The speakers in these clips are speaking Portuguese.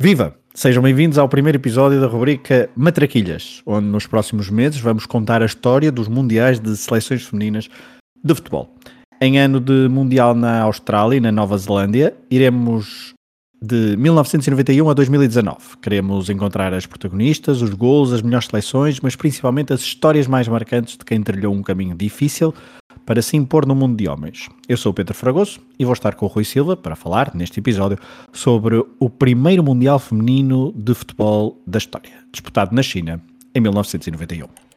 Viva! Sejam bem-vindos ao primeiro episódio da rubrica Matraquilhas, onde nos próximos meses vamos contar a história dos mundiais de seleções femininas de futebol. Em ano de Mundial na Austrália e na Nova Zelândia, iremos de 1991 a 2019. Queremos encontrar as protagonistas, os gols, as melhores seleções, mas principalmente as histórias mais marcantes de quem trilhou um caminho difícil para se impor no mundo de homens. Eu sou o Pedro Fragoso e vou estar com o Rui Silva para falar, neste episódio, sobre o primeiro Mundial Feminino de Futebol da história, disputado na China em 1991.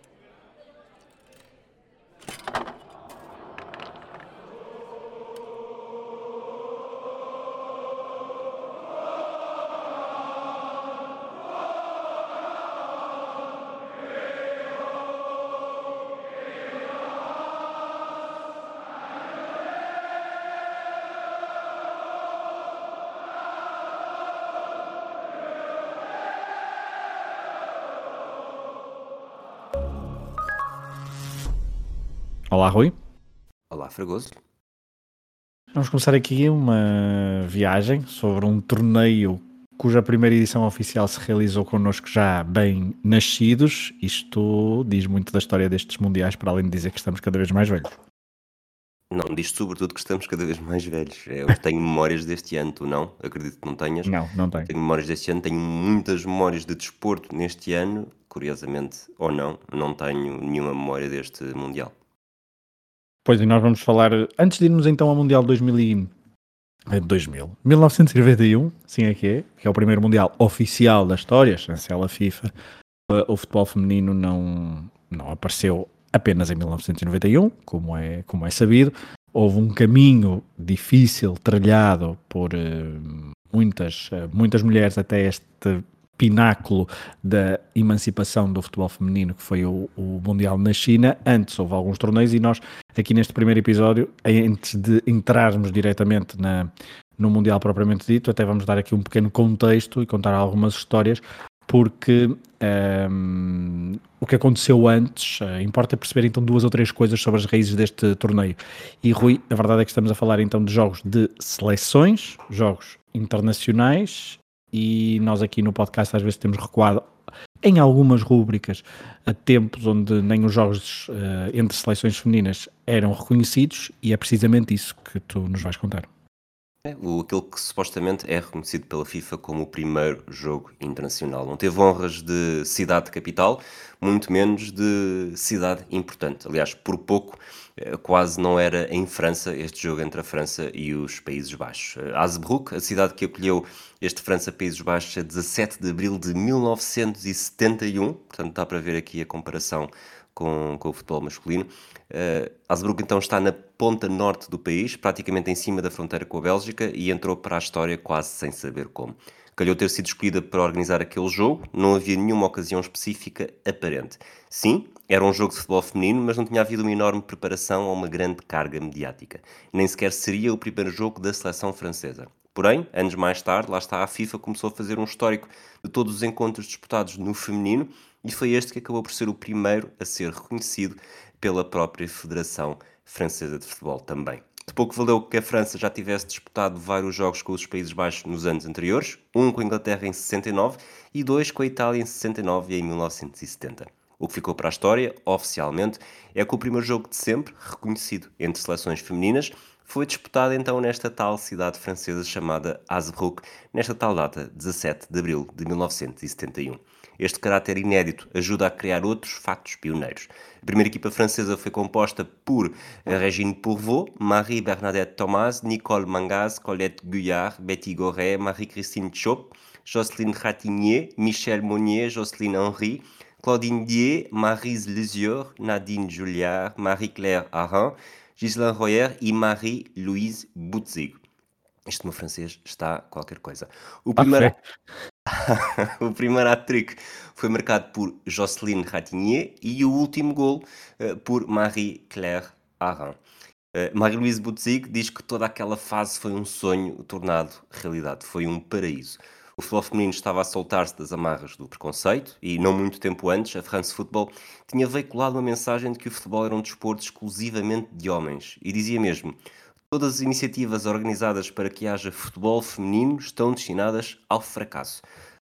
Olá, Rui. Olá, Fragoso. Vamos começar aqui uma viagem sobre um torneio cuja primeira edição oficial se realizou connosco já bem nascidos. Isto diz muito da história destes mundiais, para além de dizer que estamos cada vez mais velhos. Não, diz sobretudo que estamos cada vez mais velhos. Eu tenho memórias deste ano, tu não? Acredito que não tenhas. Não, não tenho. Tenho memórias deste ano, tenho muitas memórias de desporto neste ano, curiosamente ou não, não tenho nenhuma memória deste Mundial. Pois, e nós vamos falar, antes de irmos então ao Mundial 2000 e... 2000, 1991, sim é que é, que é o primeiro Mundial oficial da história, chancela FIFA, o futebol feminino não, não apareceu apenas em 1991, como é, como é sabido, houve um caminho difícil, trilhado por uh, muitas, uh, muitas mulheres até este pináculo da emancipação do futebol feminino, que foi o, o, Mundial na China. Antes houve alguns torneios e nós, aqui neste primeiro episódio, antes de entrarmos diretamente na, no Mundial propriamente dito, até vamos dar aqui um pequeno contexto e contar algumas histórias, porque um, o que aconteceu antes, uh, importa perceber então duas ou três coisas sobre as raízes deste torneio. E Rui, a verdade é que estamos a falar então de jogos de seleções, jogos internacionais e nós aqui no podcast às vezes temos recuado em algumas rúbricas a tempos onde nem os jogos uh, entre seleções femininas eram reconhecidos e é precisamente isso que tu nos vais contar. É, o, aquele que supostamente é reconhecido pela FIFA como o primeiro jogo internacional. Não teve honras de cidade capital, muito menos de cidade importante. Aliás, por pouco, eh, quase não era em França este jogo entre a França e os Países Baixos. Eh, a cidade que acolheu este França-Países Baixos a 17 de abril de 1971, portanto dá para ver aqui a comparação com, com o futebol masculino. Uh, Hasbrook então está na ponta norte do país, praticamente em cima da fronteira com a Bélgica, e entrou para a história quase sem saber como. Calhou ter sido escolhida para organizar aquele jogo, não havia nenhuma ocasião específica aparente. Sim, era um jogo de futebol feminino, mas não tinha havido uma enorme preparação ou uma grande carga mediática. Nem sequer seria o primeiro jogo da seleção francesa. Porém, anos mais tarde, lá está, a FIFA começou a fazer um histórico de todos os encontros disputados no feminino e foi este que acabou por ser o primeiro a ser reconhecido pela própria Federação Francesa de Futebol também. De pouco valeu que a França já tivesse disputado vários jogos com os Países Baixos nos anos anteriores, um com a Inglaterra em 69 e dois com a Itália em 69 e em 1970. O que ficou para a história, oficialmente, é que o primeiro jogo de sempre, reconhecido entre seleções femininas, foi disputado então nesta tal cidade francesa chamada Hasbrook, nesta tal data, 17 de abril de 1971. Este caráter inédito ajuda a criar outros factos pioneiros. A primeira equipa francesa foi composta por Régine Pourvot, Marie Bernadette Thomas, Nicole Mangaz, Colette Guyard, Betty Goret, Marie-Christine Chop, Jocelyne Ratignier, Michel Monnier, Jocelyne Henry, Claudine Dier, Marise Lesieur, Nadine Julliard, Marie-Claire Arin, Ghislain Royer e Marie-Louise Butzig. Este meu francês está qualquer coisa. O primeiro, o primeiro hat-trick foi marcado por Jocelyne Ratignier e o último gol uh, por Marie-Claire Arin. Uh, Marie-Louise Butzig diz que toda aquela fase foi um sonho tornado realidade, foi um paraíso. O futebol feminino estava a soltar-se das amarras do preconceito e, não muito tempo antes, a France Football tinha veiculado uma mensagem de que o futebol era um desporto exclusivamente de homens e dizia mesmo Todas as iniciativas organizadas para que haja futebol feminino estão destinadas ao fracasso.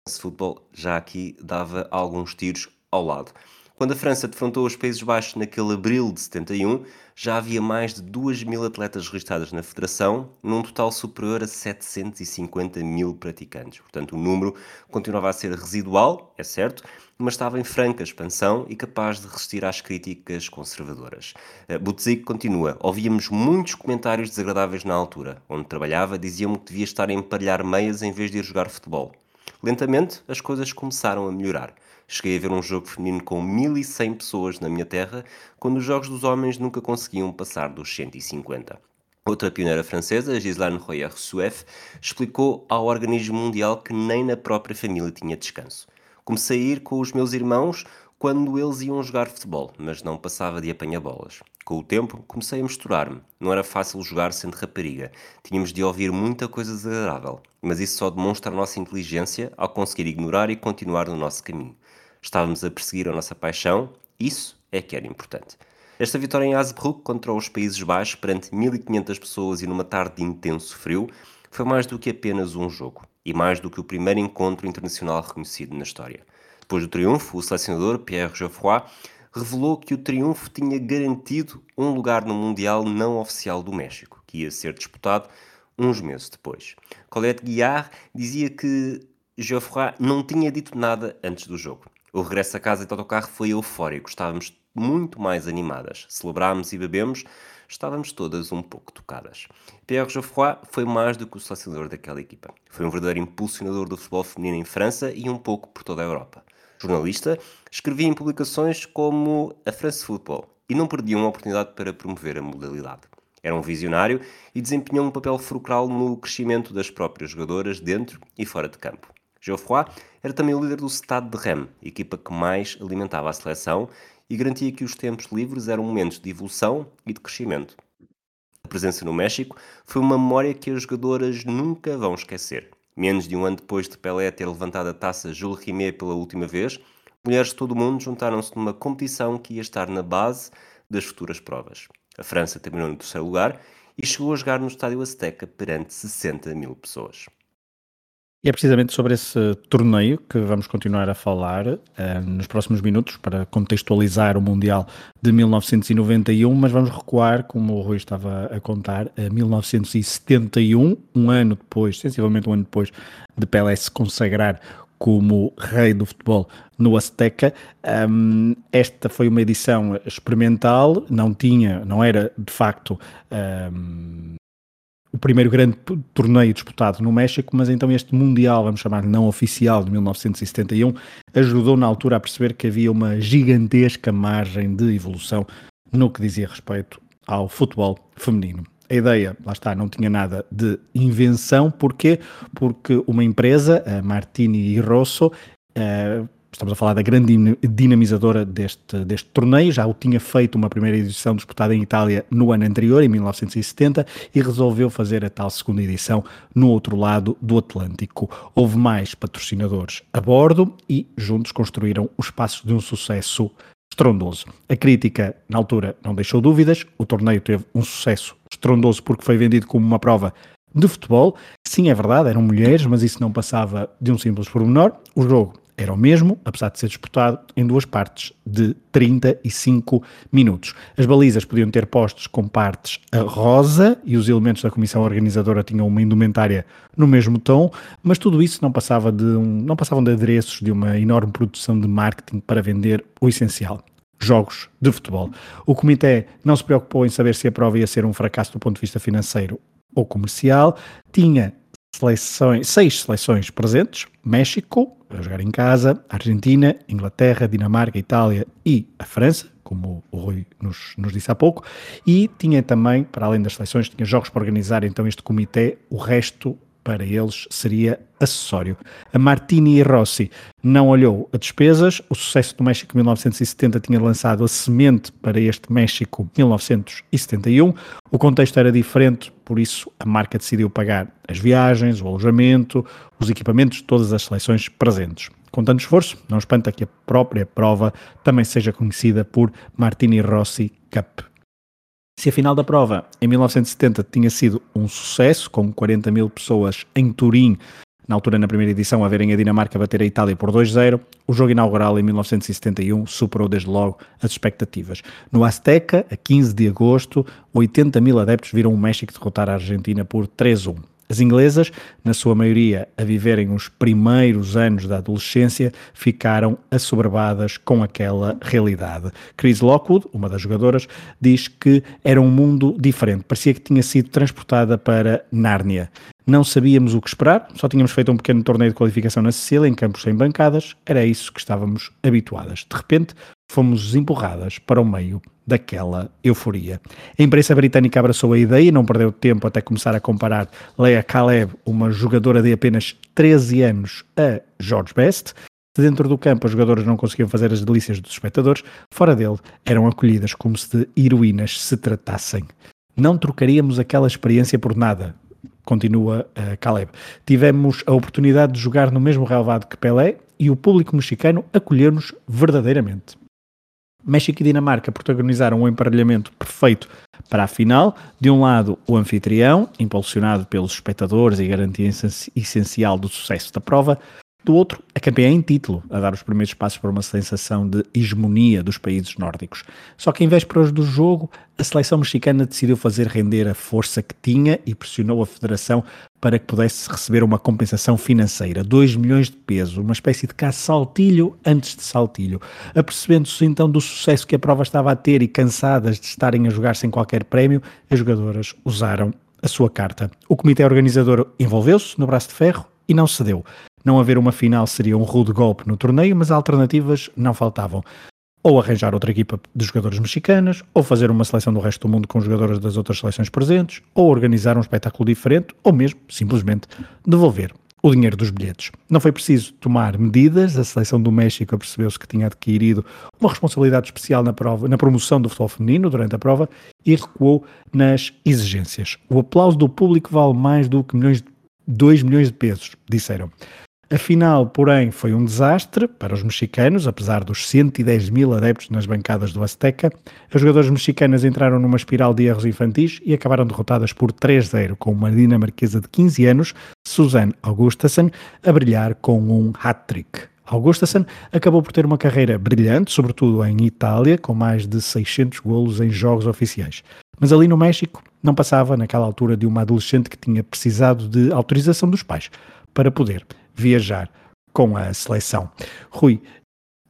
Esse futebol já aqui dava alguns tiros ao lado. Quando a França defrontou os Países Baixos naquele abril de 71, já havia mais de 2 mil atletas registradas na federação, num total superior a 750 mil praticantes. Portanto, o número continuava a ser residual, é certo, mas estava em franca expansão e capaz de resistir às críticas conservadoras. Eh, Butzik continua: Ouvíamos muitos comentários desagradáveis na altura. Onde trabalhava, diziam-me que devia estar a emparelhar meias em vez de ir jogar futebol. Lentamente, as coisas começaram a melhorar. Cheguei a ver um jogo feminino com 1100 pessoas na minha terra, quando os jogos dos homens nunca conseguiam passar dos 150. Outra pioneira francesa, Gislaine Royer-Souef, explicou ao organismo mundial que nem na própria família tinha descanso. Comecei a ir com os meus irmãos quando eles iam jogar futebol, mas não passava de apanha-bolas. Com o tempo, comecei a misturar-me. Não era fácil jogar sendo rapariga. Tínhamos de ouvir muita coisa desagradável. Mas isso só demonstra a nossa inteligência ao conseguir ignorar e continuar no nosso caminho. Estávamos a perseguir a nossa paixão, isso é que era importante. Esta vitória em Hasbrook contra os Países Baixos perante 1500 pessoas e numa tarde de intenso frio foi mais do que apenas um jogo e mais do que o primeiro encontro internacional reconhecido na história. Depois do triunfo, o selecionador Pierre Geoffroy revelou que o triunfo tinha garantido um lugar no Mundial não oficial do México, que ia ser disputado uns meses depois. Colette Guillard dizia que Geoffroy não tinha dito nada antes do jogo. O regresso a casa de autocarro foi eufórico, estávamos muito mais animadas. Celebrámos e bebemos, estávamos todas um pouco tocadas. Pierre Geoffroy foi mais do que o selecionador daquela equipa. Foi um verdadeiro impulsionador do futebol feminino em França e um pouco por toda a Europa. Jornalista, escrevia em publicações como a France Football e não perdia uma oportunidade para promover a modalidade. Era um visionário e desempenhou um papel fulcral no crescimento das próprias jogadoras dentro e fora de campo. Geoffroy era também o líder do Stade de Rennes, equipa que mais alimentava a seleção e garantia que os tempos livres eram momentos de evolução e de crescimento. A presença no México foi uma memória que as jogadoras nunca vão esquecer. Menos de um ano depois de Pelé ter levantado a taça Jules Rimet pela última vez, mulheres de todo o mundo juntaram-se numa competição que ia estar na base das futuras provas. A França terminou no terceiro lugar e chegou a jogar no Estádio Azteca perante 60 mil pessoas. É precisamente sobre esse torneio que vamos continuar a falar uh, nos próximos minutos para contextualizar o Mundial de 1991, mas vamos recuar, como o Rui estava a contar, a 1971, um ano depois, sensivelmente um ano depois de Pelé se consagrar como rei do futebol no Azteca. Um, esta foi uma edição experimental, não tinha, não era de facto um, o primeiro grande torneio disputado no México, mas então este Mundial, vamos chamar não oficial, de 1971, ajudou na altura a perceber que havia uma gigantesca margem de evolução no que dizia respeito ao futebol feminino. A ideia, lá está, não tinha nada de invenção. Porquê? Porque uma empresa, a Martini e Rosso, eh, Estamos a falar da grande dinamizadora deste, deste torneio, já o tinha feito uma primeira edição disputada em Itália no ano anterior, em 1970, e resolveu fazer a tal segunda edição no outro lado do Atlântico. Houve mais patrocinadores a bordo e juntos construíram os passos de um sucesso estrondoso. A crítica, na altura, não deixou dúvidas, o torneio teve um sucesso estrondoso porque foi vendido como uma prova de futebol. Sim, é verdade, eram mulheres, mas isso não passava de um simples pormenor. O jogo era o mesmo, apesar de ser disputado em duas partes de 35 minutos. As balizas podiam ter postos com partes a rosa e os elementos da comissão organizadora tinham uma indumentária no mesmo tom, mas tudo isso não passava de um, não passavam de adereços de uma enorme produção de marketing para vender o essencial. Jogos de futebol. O comitê não se preocupou em saber se a prova ia ser um fracasso do ponto de vista financeiro ou comercial, tinha seleções, seis seleções presentes: México, a jogar em casa, Argentina, Inglaterra, Dinamarca, Itália e a França, como o Rui nos, nos disse há pouco, e tinha também, para além das seleções, tinha jogos para organizar então este comitê, o resto para eles seria acessório. A Martini e Rossi não olhou a despesas, o sucesso do México 1970 tinha lançado a semente para este México 1971, o contexto era diferente, por isso a marca decidiu pagar as viagens, o alojamento, os equipamentos de todas as seleções presentes. Com tanto esforço, não espanta que a própria prova também seja conhecida por Martini Rossi Cup. Se a final da prova em 1970 tinha sido um sucesso, com 40 mil pessoas em Turim, na altura na primeira edição, a verem a Dinamarca bater a Itália por 2-0, o jogo inaugural em 1971 superou desde logo as expectativas. No Azteca, a 15 de agosto, 80 mil adeptos viram o México derrotar a Argentina por 3-1. As inglesas, na sua maioria a viverem os primeiros anos da adolescência, ficaram assoberbadas com aquela realidade. Chris Lockwood, uma das jogadoras, diz que era um mundo diferente, parecia que tinha sido transportada para Nárnia. Não sabíamos o que esperar, só tínhamos feito um pequeno torneio de qualificação na Sicília, em campos sem bancadas, era isso que estávamos habituadas. De repente, fomos empurradas para o meio daquela euforia. A imprensa britânica abraçou a ideia e não perdeu tempo até começar a comparar Leia Caleb, uma jogadora de apenas 13 anos, a George Best. Dentro do campo, as jogadoras não conseguiam fazer as delícias dos espectadores, fora dele, eram acolhidas como se de heroínas se tratassem. Não trocaríamos aquela experiência por nada, continua uh, Caleb. Tivemos a oportunidade de jogar no mesmo relevado que Pelé e o público mexicano acolheu-nos verdadeiramente. México e Dinamarca protagonizaram um emparelhamento perfeito para a final. De um lado, o anfitrião, impulsionado pelos espectadores e garantia essencial do sucesso da prova do outro, a campeã em título, a dar os primeiros passos para uma sensação de hegemonia dos países nórdicos. Só que em vésperas do jogo, a seleção mexicana decidiu fazer render a força que tinha e pressionou a federação para que pudesse receber uma compensação financeira, 2 milhões de pesos, uma espécie de caça-saltilho antes de saltilho. Apercebendo-se então do sucesso que a prova estava a ter e cansadas de estarem a jogar sem qualquer prémio, as jogadoras usaram a sua carta. O comitê organizador envolveu-se no braço de ferro e não cedeu. Não haver uma final seria um rude golpe no torneio, mas alternativas não faltavam. Ou arranjar outra equipa de jogadores mexicanas, ou fazer uma seleção do resto do mundo com jogadores das outras seleções presentes, ou organizar um espetáculo diferente, ou mesmo, simplesmente, devolver o dinheiro dos bilhetes. Não foi preciso tomar medidas, a seleção do México percebeu-se que tinha adquirido uma responsabilidade especial na, prova, na promoção do futebol feminino durante a prova e recuou nas exigências. O aplauso do público vale mais do que milhões de 2 milhões de pesos, disseram. A final, porém, foi um desastre para os mexicanos, apesar dos 110 mil adeptos nas bancadas do Azteca. As jogadoras mexicanas entraram numa espiral de erros infantis e acabaram derrotadas por 3-0, com uma dinamarquesa de 15 anos, Suzanne Augustasen, a brilhar com um hat-trick. Augustasen acabou por ter uma carreira brilhante, sobretudo em Itália, com mais de 600 golos em jogos oficiais. Mas ali no México não passava, naquela altura, de uma adolescente que tinha precisado de autorização dos pais para poder viajar com a seleção. Rui,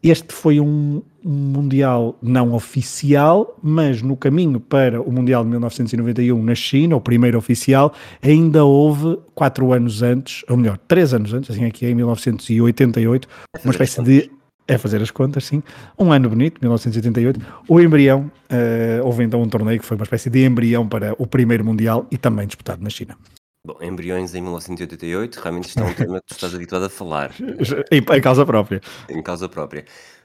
este foi um, um, Mundial não oficial, mas no caminho para o Mundial de 1991 na China, o primeiro oficial, ainda houve quatro anos antes, ou melhor, três anos antes, assim aqui em 1988, uma espécie de. É fazer as contas, sim. Um ano bonito, 1988. O embrião, uh, houve então um torneio que foi uma espécie de embrião para o primeiro Mundial e também disputado na China. Bom, embriões em 1988 realmente está um tema que tu estás habituado a falar. Em, em causa própria. Em causa própria.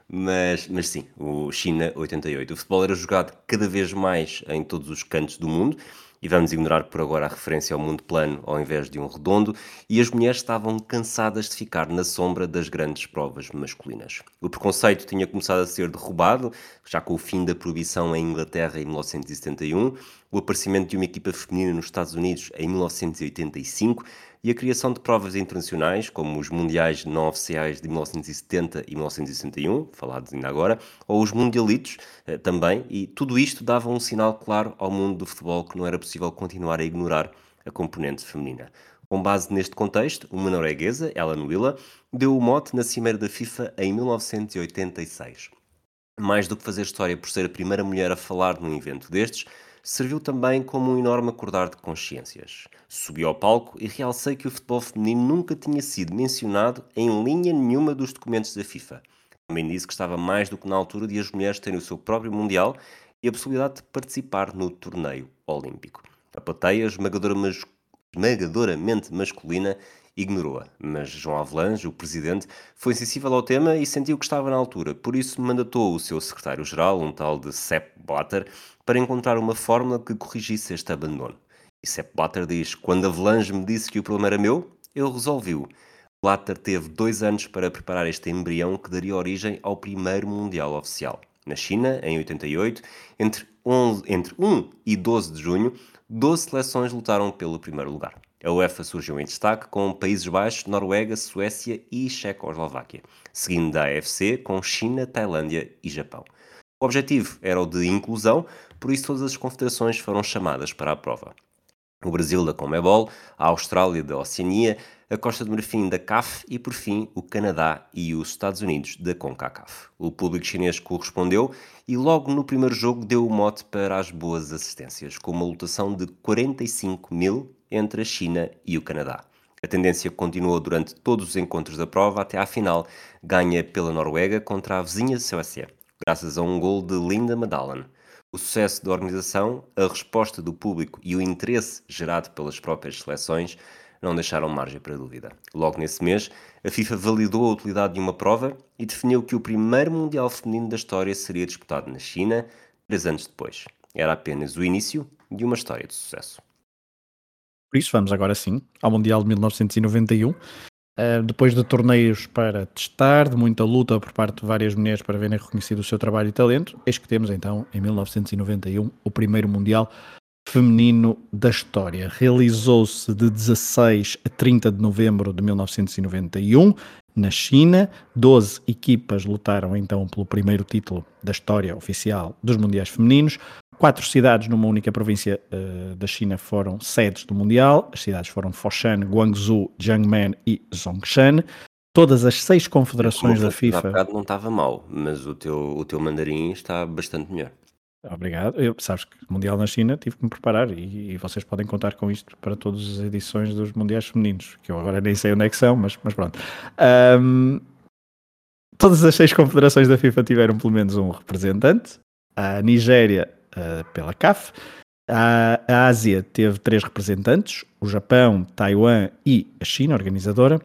Mas, mas sim, o China 88. O futebol era jogado cada vez mais em todos os cantos do mundo e vamos ignorar por agora a referência ao mundo plano ao invés de um redondo, e as mulheres estavam cansadas de ficar na sombra das grandes provas masculinas. O preconceito tinha começado a ser derrubado, já com o fim da proibição em Inglaterra em 1971, o aparecimento de uma equipa feminina nos Estados Unidos em 1985 e a criação de provas internacionais, como os Mundiais não oficiais de 1970 e 1961, falados ainda agora, ou os Mundialitos eh, também, e tudo isto dava um sinal claro ao mundo do futebol que não era possível continuar a ignorar a componente feminina. Com base neste contexto, uma norueguesa, Ellen Willa, deu o mote na Cimeira da FIFA em 1986. Mais do que fazer história por ser a primeira mulher a falar num evento destes, serviu também como um enorme acordar de consciências. Subi ao palco e realcei que o futebol feminino nunca tinha sido mencionado em linha nenhuma dos documentos da FIFA. Também disse que estava mais do que na altura de as mulheres terem o seu próprio Mundial e a possibilidade de participar no torneio olímpico. A plateia esmagadora mas... esmagadoramente masculina ignorou-a, mas João Avelange, o presidente, foi sensível ao tema e sentiu que estava na altura, por isso mandatou o seu secretário-geral, um tal de Sepp Blatter, para encontrar uma fórmula que corrigisse este abandono. E Sepp Blatter diz: Quando Avelange me disse que o problema era meu, eu resolvi-o. Blatter teve dois anos para preparar este embrião que daria origem ao primeiro Mundial oficial. Na China, em 88, entre 11, entre 1 e 12 de junho, 12 seleções lutaram pelo primeiro lugar. A UEFA surgiu em destaque com Países Baixos, Noruega, Suécia e Checoslováquia, seguindo da AFC com China, Tailândia e Japão. O objetivo era o de inclusão, por isso todas as confederações foram chamadas para a prova. O Brasil da Comebol, a Austrália da Oceania, a Costa do Marfim da CAF e, por fim, o Canadá e os Estados Unidos da CONCACAF. O público chinês correspondeu e logo no primeiro jogo deu o mote para as boas assistências, com uma lotação de 45 mil entre a China e o Canadá. A tendência continuou durante todos os encontros da prova até à final, ganha pela Noruega contra a vizinha Suécia, graças a um gol de Linda Madalen. O sucesso da organização, a resposta do público e o interesse gerado pelas próprias seleções não deixaram margem para dúvida. Logo nesse mês, a FIFA validou a utilidade de uma prova e definiu que o primeiro Mundial Feminino da história seria disputado na China, três anos depois. Era apenas o início de uma história de sucesso. Por isso, vamos agora sim ao Mundial de 1991, Uh, depois de torneios para testar, de muita luta por parte de várias mulheres para verem reconhecido o seu trabalho e talento, eis que temos então, em 1991, o primeiro Mundial Feminino da história. Realizou-se de 16 a 30 de novembro de 1991 na China. 12 equipas lutaram então pelo primeiro título da história oficial dos Mundiais Femininos. Quatro cidades numa única província uh, da China foram sedes do Mundial. As cidades foram Foshan, Guangzhou, Jiangmen e Zhongshan. Todas as seis confederações da FIFA. não estava mal, mas o teu, o teu mandarim está bastante melhor. Obrigado. Eu, sabes que Mundial na China tive que me preparar e, e, vocês podem contar com isto para todas as edições dos Mundiais Femininos, que eu agora nem sei onde é que são, mas, mas pronto. Um, todas as seis confederações da FIFA tiveram pelo menos um representante. A Nigéria uh, pela CAF. A, a, Ásia teve três representantes: o Japão, Taiwan e a China, organizadora.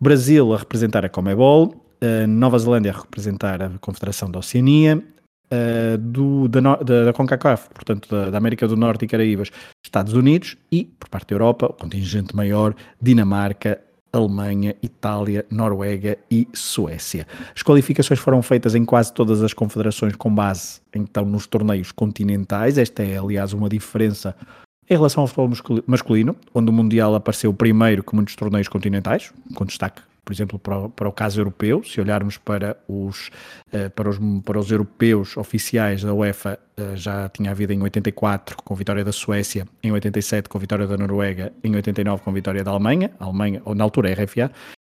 Brasil a representar a Comebol. A Nova Zelândia a representar a Confederação da Oceania. Uh, do, da, da, da, CONCACAF, portanto da, da, América do Norte e Caraíbas, Estados Unidos e, por parte da Europa, o contingente maior, Dinamarca, Alemanha, Itália, Noruega e Suécia. As qualificações foram feitas em quase todas as confederações com base então nos torneios continentais. Esta é, aliás, uma diferença em relação ao futebol masculino, onde o Mundial apareceu primeiro que muitos torneios continentais, com destaque por exemplo, para o, para o caso europeu, se olharmos para os, uh, para, os, para os europeus oficiais da UEFA, uh, já tinha havido em 84 com vitória da Suécia, em 87 com vitória da Noruega, em 89 com vitória da Alemanha, Alemanha, ou na altura RFA,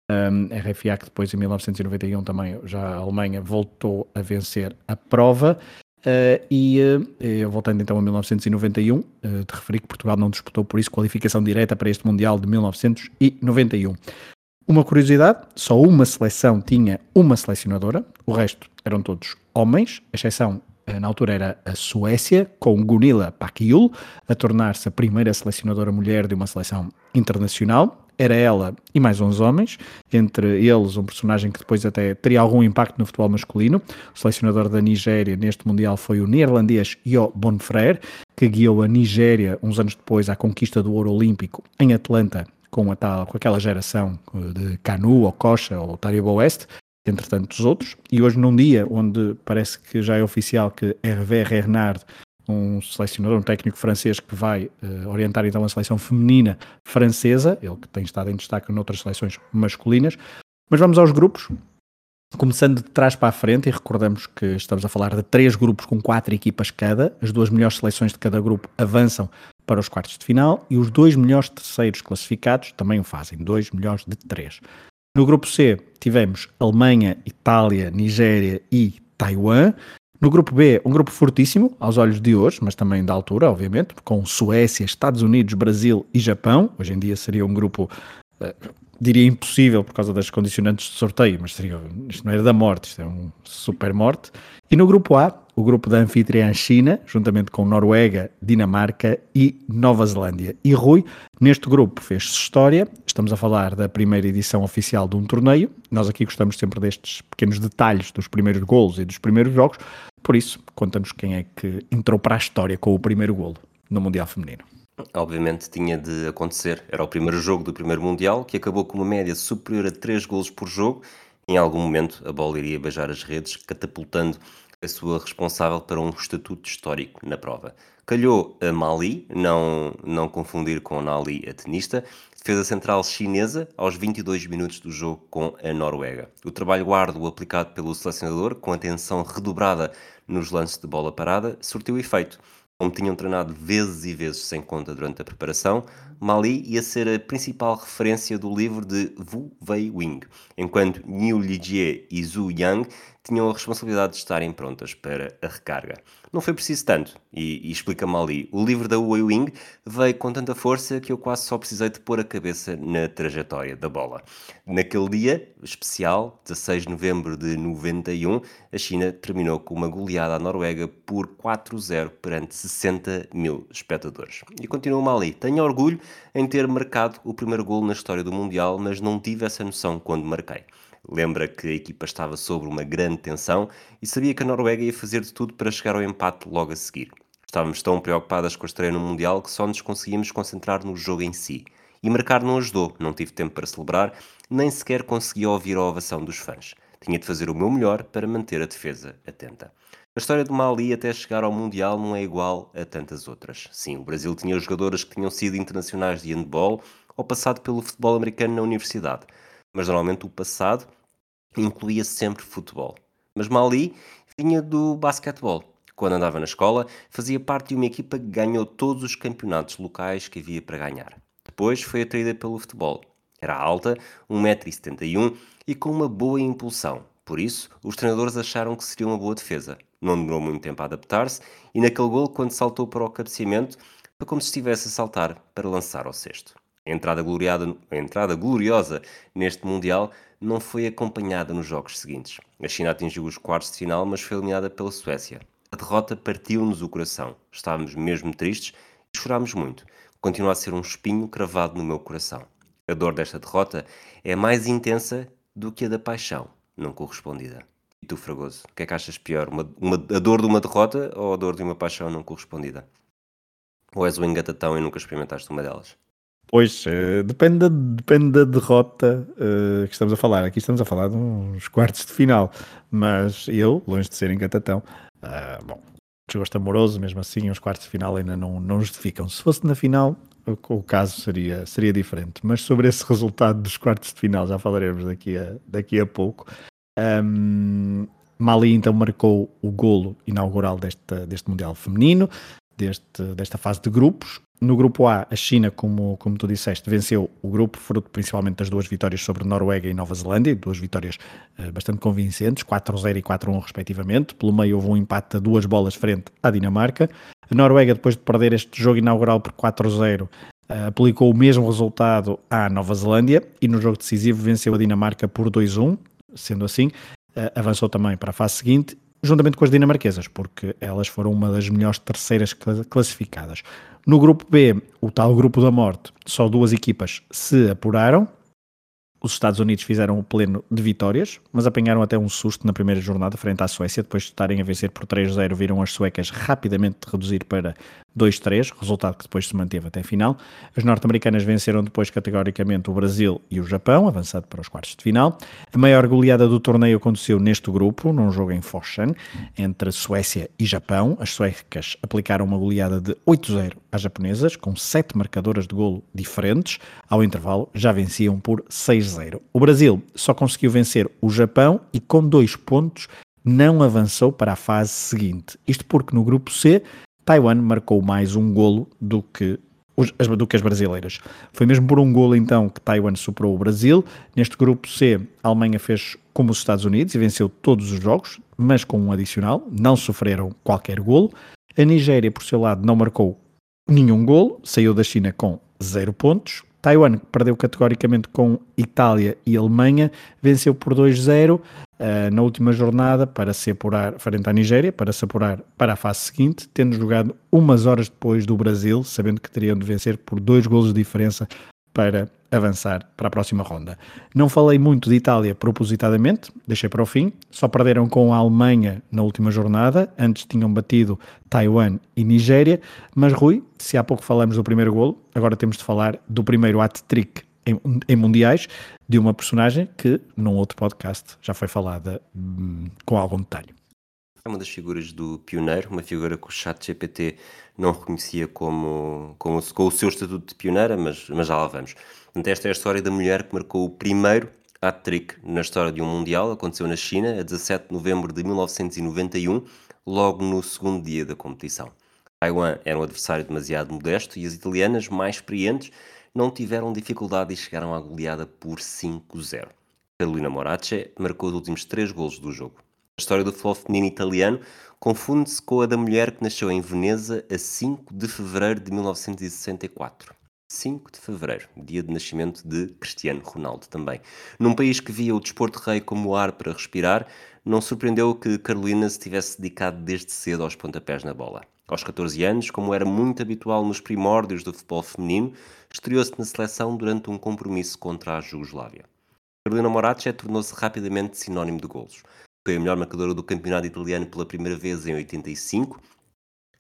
um, RFA que depois em 1991 também já a Alemanha voltou a vencer a prova. Uh, e uh, voltando então a 1991, uh, te referi que Portugal não disputou por isso qualificação direta para este Mundial de 1991. Uma curiosidade: só uma seleção tinha uma selecionadora, o resto eram todos homens, a exceção eh, na altura era a Suécia, com Gunilla Pakiul a tornar-se a primeira selecionadora mulher de uma seleção internacional. Era ela e mais 11 homens, entre eles um personagem que depois até teria algum impacto no futebol masculino. O selecionador da Nigéria neste Mundial foi o neerlandês Jo Bonfrère, que guiou a Nigéria uns anos depois à conquista do ouro olímpico em Atlanta com, a tal, com aquela geração eh, de Canu, ou Coxa, ou Taribo Oeste, entre tantos outros, e hoje num dia onde parece que já é oficial que Hervé Renard, um selecionador, um técnico francês que vai uh, orientar então a seleção feminina francesa, ele que tem estado em destaque noutras seleções masculinas, mas vamos aos grupos, Começando de trás para a frente, e recordamos que estamos a falar de três grupos com quatro equipas cada, as duas melhores seleções de cada grupo avançam para os quartos de final e os dois melhores terceiros classificados também o fazem, dois melhores de três. No grupo C tivemos Alemanha, Itália, Nigéria e Taiwan. No grupo B, um grupo fortíssimo, aos olhos de hoje, mas também da altura, obviamente, com Suécia, Estados Unidos, Brasil e Japão. Hoje em dia seria um grupo uh, diria impossível por causa das condicionantes de sorteio, mas seria, isto não era da morte, isto é um super morte. E no grupo A, o grupo da anfitriã China, juntamente com Noruega, Dinamarca e Nova Zelândia. E Rui, neste grupo fez-se história, estamos a falar da primeira edição oficial de um torneio, nós aqui gostamos sempre destes pequenos detalhes dos primeiros golos e dos primeiros jogos, por isso, conta-nos quem é que entrou para a história com o primeiro golo no Mundial Feminino. Obviamente tinha de acontecer. Era o primeiro jogo do primeiro Mundial, que acabou com uma média superior a 3 golos por jogo. Em algum momento a bola iria beijar as redes, catapultando a sua responsável para um estatuto histórico na prova. Calhou a Mali, não, não confundir com Nali, a tenista, defesa central chinesa aos 22 minutos do jogo com a Noruega. O trabalho árduo aplicado pelo selecionador, com atenção redobrada nos lances de bola parada, surtiu efeito. Como tinham treinado vezes e vezes sem conta durante a preparação, Mali ia ser a principal referência do livro de Wu Wei-wing, enquanto Niu Lijie e Zhu Yang tinham a responsabilidade de estarem prontas para a recarga. Não foi preciso tanto, e, e explica-me ali. O livro da Wei Wing veio com tanta força que eu quase só precisei de pôr a cabeça na trajetória da bola. Naquele dia especial, 16 de novembro de 91, a China terminou com uma goleada à Noruega por 4-0 perante 60 mil espectadores. E continua ali. Tenho orgulho em ter marcado o primeiro gol na história do Mundial, mas não tive essa noção quando marquei. Lembra que a equipa estava sob uma grande tensão e sabia que a Noruega ia fazer de tudo para chegar ao empate logo a seguir. Estávamos tão preocupadas com a estreia no Mundial que só nos conseguíamos concentrar no jogo em si. E marcar não ajudou, não tive tempo para celebrar, nem sequer consegui ouvir a ovação dos fãs. Tinha de fazer o meu melhor para manter a defesa atenta. A história do Mali até chegar ao Mundial não é igual a tantas outras. Sim, o Brasil tinha jogadoras que tinham sido internacionais de handball ou passado pelo futebol americano na universidade mas normalmente o passado incluía sempre futebol. Mas Mali vinha do basquetebol. Quando andava na escola, fazia parte de uma equipa que ganhou todos os campeonatos locais que havia para ganhar. Depois foi atraída pelo futebol. Era alta, 1,71m e com uma boa impulsão. Por isso, os treinadores acharam que seria uma boa defesa. Não demorou muito tempo a adaptar-se e naquele gol, quando saltou para o cabeceamento, foi como se estivesse a saltar para lançar ao cesto. A entrada, gloriada, entrada gloriosa neste Mundial não foi acompanhada nos jogos seguintes. A China atingiu os quartos de final, mas foi eliminada pela Suécia. A derrota partiu-nos o coração. Estávamos mesmo tristes e chorámos muito. Continua a ser um espinho cravado no meu coração. A dor desta derrota é mais intensa do que a da paixão não correspondida. E tu, Fragoso, o que é que achas pior? Uma, uma, a dor de uma derrota ou a dor de uma paixão não correspondida? Ou és o engatatão e nunca experimentaste uma delas? Pois, uh, depende, da, depende da derrota uh, que estamos a falar. Aqui estamos a falar de uns quartos de final, mas eu, longe de ser encantatão, uh, bom, desgosto amoroso, mesmo assim, os quartos de final ainda não, não justificam. Se fosse na final, o, o, caso seria, seria diferente. Mas sobre esse resultado dos quartos de final já falaremos daqui a, daqui a pouco. Um, Mali então marcou o golo inaugural deste, deste Mundial Feminino, deste, desta fase de grupos. No grupo A, a China, como, como tu disseste, venceu o grupo, fruto principalmente das duas vitórias sobre Noruega e Nova Zelândia, duas vitórias uh, bastante convincentes, 4-0 e 4-1 respectivamente. Pelo meio houve um empate a duas bolas frente à Dinamarca. A Noruega, depois de perder este jogo inaugural por 4-0, uh, eh, aplicou o mesmo resultado à Nova Zelândia e no jogo decisivo venceu a Dinamarca por 2-1. Sendo assim, uh, avançou também para a fase seguinte juntamente com as dinamarquesas, porque elas foram uma das melhores terceiras classificadas. No grupo B, o tal grupo da morte, só duas equipas se apuraram, os Estados Unidos fizeram o pleno de vitórias, mas apanharam até um susto na primeira jornada frente à Suécia. Depois de estarem a vencer por 3-0, viram as suecas rapidamente reduzir para 2-3, resultado que depois se manteve até a final. As norte-americanas venceram depois categoricamente o Brasil e o Japão, avançado para os quartos de final. A maior goleada do torneio aconteceu neste grupo, num jogo em Foshan, entre Suécia e Japão. As suecas aplicaram uma goleada de 8-0 às japonesas, com sete marcadoras de golo diferentes. Ao intervalo, já venciam por 6-0. 0. O Brasil só conseguiu vencer o Japão e com dois pontos não avançou para a fase seguinte. Isto porque no grupo C, Taiwan marcou mais um golo do que os, do que as brasileiras. Foi mesmo por um golo então que Taiwan superou o Brasil. Neste grupo C, a Alemanha fez como os Estados Unidos e venceu todos os jogos, mas com um adicional, não sofreram qualquer golo. A Nigéria, por seu lado, não marcou nenhum golo, saiu da China com zero pontos. Taiwan perdeu categoricamente com Itália e Alemanha, venceu por 2-0 uh, na última jornada para se apurar frente à Nigéria, para se apurar para a fase seguinte, tendo jogado umas horas depois do Brasil, sabendo que teriam de vencer por dois golos de diferença para avançar para a próxima ronda. Não falei muito de Itália propositadamente, deixei para o fim, só perderam com a Alemanha na última jornada, antes tinham batido Taiwan e Nigéria, mas Rui, se há pouco falamos do primeiro golo, agora temos de falar do primeiro hat-trick em, em, mundiais de uma personagem que num outro podcast já foi falada hum, com algum detalhe. é uma das figuras do pioneiro, uma figura que o chat GPT não reconhecia como, como com o seu estatuto de pioneira, mas, mas já lá vamos. Portanto, esta é a história da mulher que marcou o primeiro hat-trick na história de um Mundial, aconteceu na China, a 17 de novembro de 1991, logo no segundo dia da competição. Taiwan era um adversário demasiado modesto e as italianas, mais experientes, não tiveram dificuldade e chegaram à goleada por 5-0. Carolina Morace marcou os últimos três golos do jogo. A história do futebol feminino italiano confunde-se com a da mulher que nasceu em Veneza a 5 de fevereiro de 1964. 5 de fevereiro, dia de nascimento de Cristiano Ronaldo também. Num país que via o desporto rei como ar para respirar, não surpreendeu que Carolina se tivesse dedicado desde cedo aos pontapés na bola. Aos 14 anos, como era muito habitual nos primórdios do futebol feminino, estreou-se na seleção durante um compromisso contra a Jugoslávia. Carolina Morace tornou-se rapidamente sinónimo de golos. Foi a melhor marcadora do campeonato italiano pela primeira vez em 85,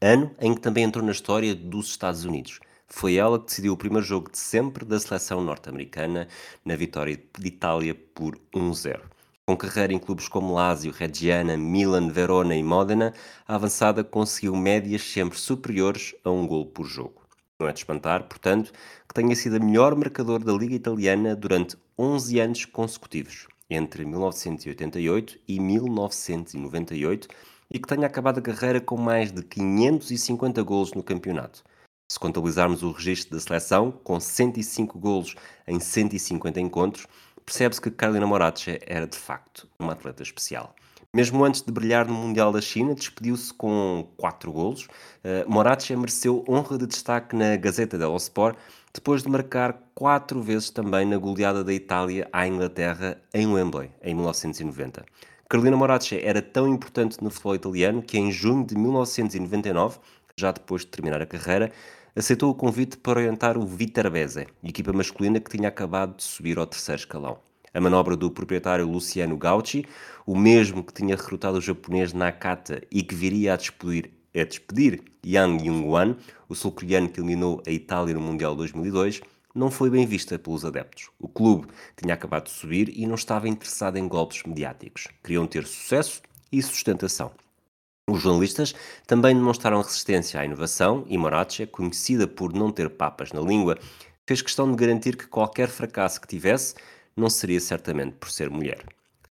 ano em que também entrou na história dos Estados Unidos. Foi ela que decidiu o primeiro jogo de sempre da seleção norte-americana na vitória de Itália por 1-0. Com carreira em clubes como Lazio, Reggiana, Milan, Verona e Modena, a avançada conseguiu médias sempre superiores a um gol por jogo. Não é de espantar, portanto, que tenha sido a melhor marcador da Liga Italiana durante 11 anos consecutivos, entre 1988 e 1998, e que tenha acabado a carreira com mais de 550 golos no campeonato. Se contabilizarmos o registro da seleção, com 105 golos em 150 encontros, percebe-se que Carolina Morace era de facto uma atleta especial. Mesmo antes de brilhar no Mundial da China, despediu-se com 4 golos. Uh, Morace mereceu honra de destaque na Gazeta dello Sport, depois de marcar 4 vezes também na goleada da Itália à Inglaterra em Wembley, em 1990. Carolina Morace era tão importante no futebol italiano que em junho de 1999 já depois de terminar a carreira, aceitou o convite para orientar o Viterbese, equipa masculina que tinha acabado de subir ao terceiro escalão. A manobra do proprietário Luciano Gauchi, o mesmo que tinha recrutado o japonês Nakata e que viria a despedir, a despedir Yang Jung-wan, o sul-coreano que eliminou a Itália no Mundial 2002, não foi bem vista pelos adeptos. O clube tinha acabado de subir e não estava interessado em golpes mediáticos. Queriam ter sucesso e sustentação. Os jornalistas também demonstraram resistência à inovação e Morace, conhecida por não ter papas na língua, fez questão de garantir que qualquer fracasso que tivesse não seria certamente por ser mulher.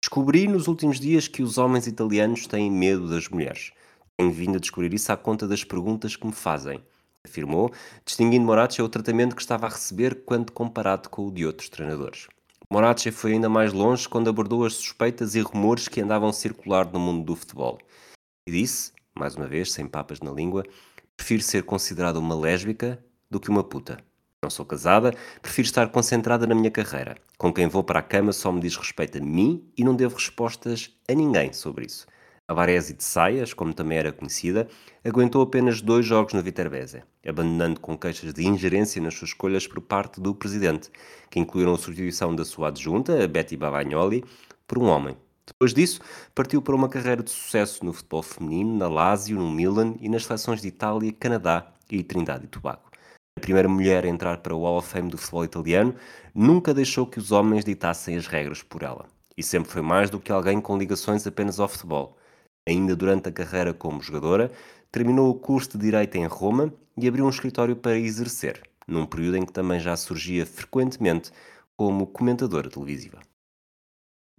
Descobri nos últimos dias que os homens italianos têm medo das mulheres. Tenho vindo a descobrir isso à conta das perguntas que me fazem, afirmou, distinguindo Morace o tratamento que estava a receber quando comparado com o de outros treinadores. Morace foi ainda mais longe quando abordou as suspeitas e rumores que andavam a circular no mundo do futebol. E disse, mais uma vez, sem papas na língua, prefiro ser considerada uma lésbica do que uma puta. Não sou casada, prefiro estar concentrada na minha carreira. Com quem vou para a cama só me diz respeito a mim e não devo respostas a ninguém sobre isso. A Varese de Saias, como também era conhecida, aguentou apenas dois jogos no Viterbese, abandonando com queixas de ingerência nas suas escolhas por parte do presidente, que incluíram a substituição da sua adjunta, a Betty Bavagnoli, por um homem, depois disso, partiu para uma carreira de sucesso no futebol feminino, na Lazio, no Milan e nas seleções de Itália, Canadá e Trindade e Tobago. A primeira mulher a entrar para o Hall of Fame do futebol italiano, nunca deixou que os homens ditassem as regras por ela. E sempre foi mais do que alguém com ligações apenas ao futebol. Ainda durante a carreira como jogadora, terminou o curso de Direito em Roma e abriu um escritório para exercer, num período em que também já surgia frequentemente como comentadora televisiva.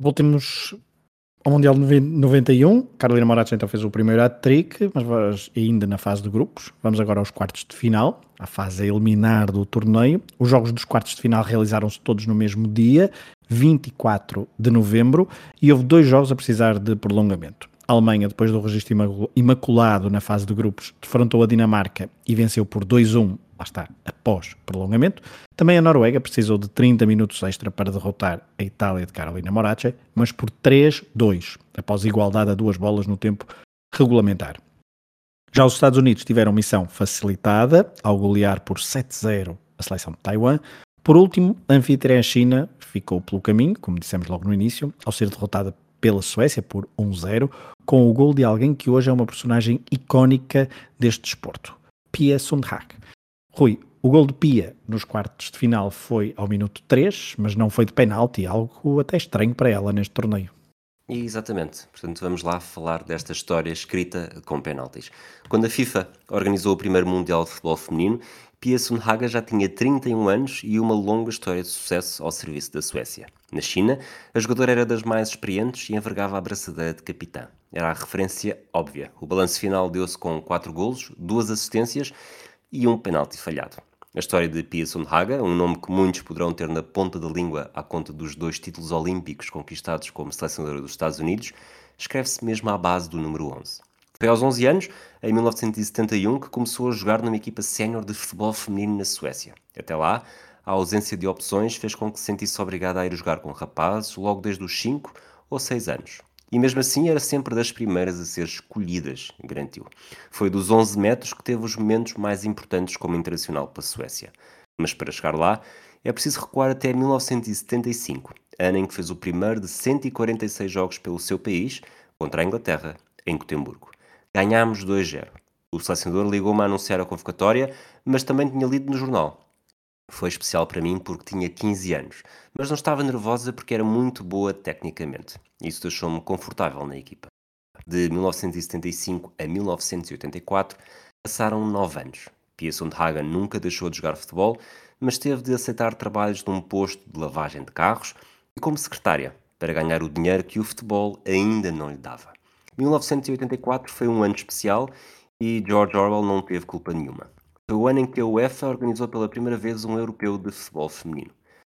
Últimos ao Mundial de 91, Carolina Moraes então fez o primeiro hat-trick, mas ainda na fase de grupos. Vamos agora aos quartos de final, a fase a eliminar do torneio. Os jogos dos quartos de final realizaram-se todos no mesmo dia, 24 de novembro, e houve dois jogos a precisar de prolongamento. A Alemanha, depois do registro imaculado na fase de grupos, defrontou a Dinamarca e venceu por 2-1 lá está, após prolongamento. Também a Noruega precisou de 30 minutos extra para derrotar a Itália de Carolina Morace, mas por 3-2, após igualdade a duas bolas no tempo regulamentar. Já os Estados Unidos tiveram missão facilitada ao golear por 7-0 a seleção de Taiwan. Por último, a anfitriã China ficou pelo caminho, como dissemos logo no início, ao ser derrotada pela Suécia por 1-0, com o gol de alguém que hoje é uma personagem icónica deste desporto, Pia Sundhak. Rui, o gol de Pia nos quartos de final foi ao minuto 3, mas não foi de penalti, algo até estranho para ela neste torneio. Exatamente. Portanto, vamos lá falar desta história escrita com penaltis. Quando a FIFA organizou o primeiro Mundial de Futebol Feminino, Pia Sundhage já tinha 31 anos e uma longa história de sucesso ao serviço da Suécia. Na China, a jogadora era das mais experientes e envergava a braçadeira de capitã. Era a referência óbvia. O balanço final deu-se com 4 golos, 2 assistências e um penalti falhado. A história de Pia Sundhage, um nome que muitos poderão ter na ponta da língua à conta dos dois títulos olímpicos conquistados como selecionadora dos Estados Unidos, escreve-se mesmo à base do número 11. Foi aos 11 anos, em 1971, que começou a jogar numa equipa sénior de futebol feminino na Suécia. Até lá, a ausência de opções fez com que se sentisse obrigada a ir jogar com rapazes logo desde os 5 ou 6 anos. E mesmo assim era sempre das primeiras a ser escolhidas, garantiu. Foi dos 11 metros que teve os momentos mais importantes como internacional para a Suécia. Mas para chegar lá, é preciso recuar até 1975, ano em que fez o primeiro de 146 jogos pelo seu país, contra a Inglaterra, em Gotemburgo. Ganhámos 2-0. O selecionador ligou-me a anunciar a convocatória, mas também tinha lido no jornal. Foi especial para mim porque tinha 15 anos, mas não estava nervosa porque era muito boa tecnicamente. Isso deixou-me confortável na equipa. De 1975 a 1984 passaram 9 anos. Pia Sundhagen nunca deixou de jogar futebol, mas teve de aceitar trabalhos num posto de lavagem de carros e como secretária para ganhar o dinheiro que o futebol ainda não lhe dava. 1984 foi um ano especial e George Orwell não teve culpa nenhuma. O ano em que a UEFA organizou pela primeira vez um europeu de futebol feminino.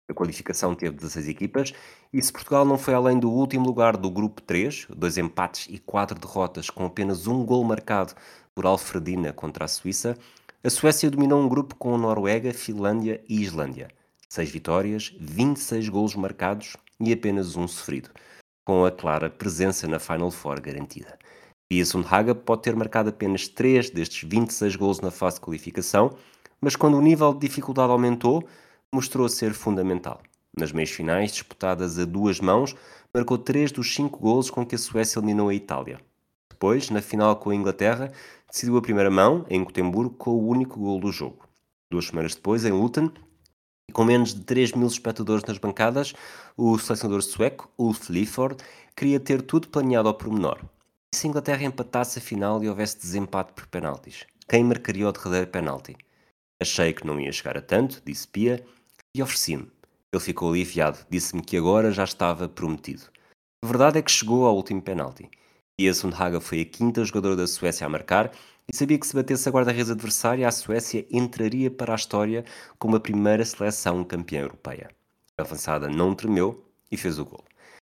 A qualificação teve 16 equipas e se Portugal não foi além do último lugar do grupo 3, dois empates e quatro derrotas com apenas um gol marcado por Alfredina contra a Suíça, a Suécia dominou um grupo com Noruega, Finlândia e Islândia. Seis vitórias, 26 golos marcados e apenas um sofrido, com a clara presença na Final Four garantida. Pia Sundhage pode ter marcado apenas 3 destes 26 gols na fase de qualificação, mas quando o nível de dificuldade aumentou, mostrou ser fundamental. Nas meias finais, disputadas a duas mãos, marcou 3 dos 5 gols com que a Suécia eliminou a Itália. Depois, na final com a Inglaterra, decidiu a primeira mão, em Gotemburgo, com o único gol do jogo. Duas semanas depois, em Luton, e com menos de 3 mil espectadores nas bancadas, o selecionador sueco, Ulf Lifford, queria ter tudo planeado ao pormenor. E se a Inglaterra empatasse a final e houvesse desempate por penaltis? Quem marcaria o derradeiro penalti? Achei que não ia chegar a tanto, disse Pia, e ofereci-me. Ele ficou aliviado, disse-me que agora já estava prometido. A verdade é que chegou ao último penalti. Pia Sundhaga foi a quinta jogadora da Suécia a marcar e sabia que se batesse a guarda-redes adversária, a Suécia entraria para a história como a primeira seleção campeã europeia. A avançada não tremeu e fez o gol.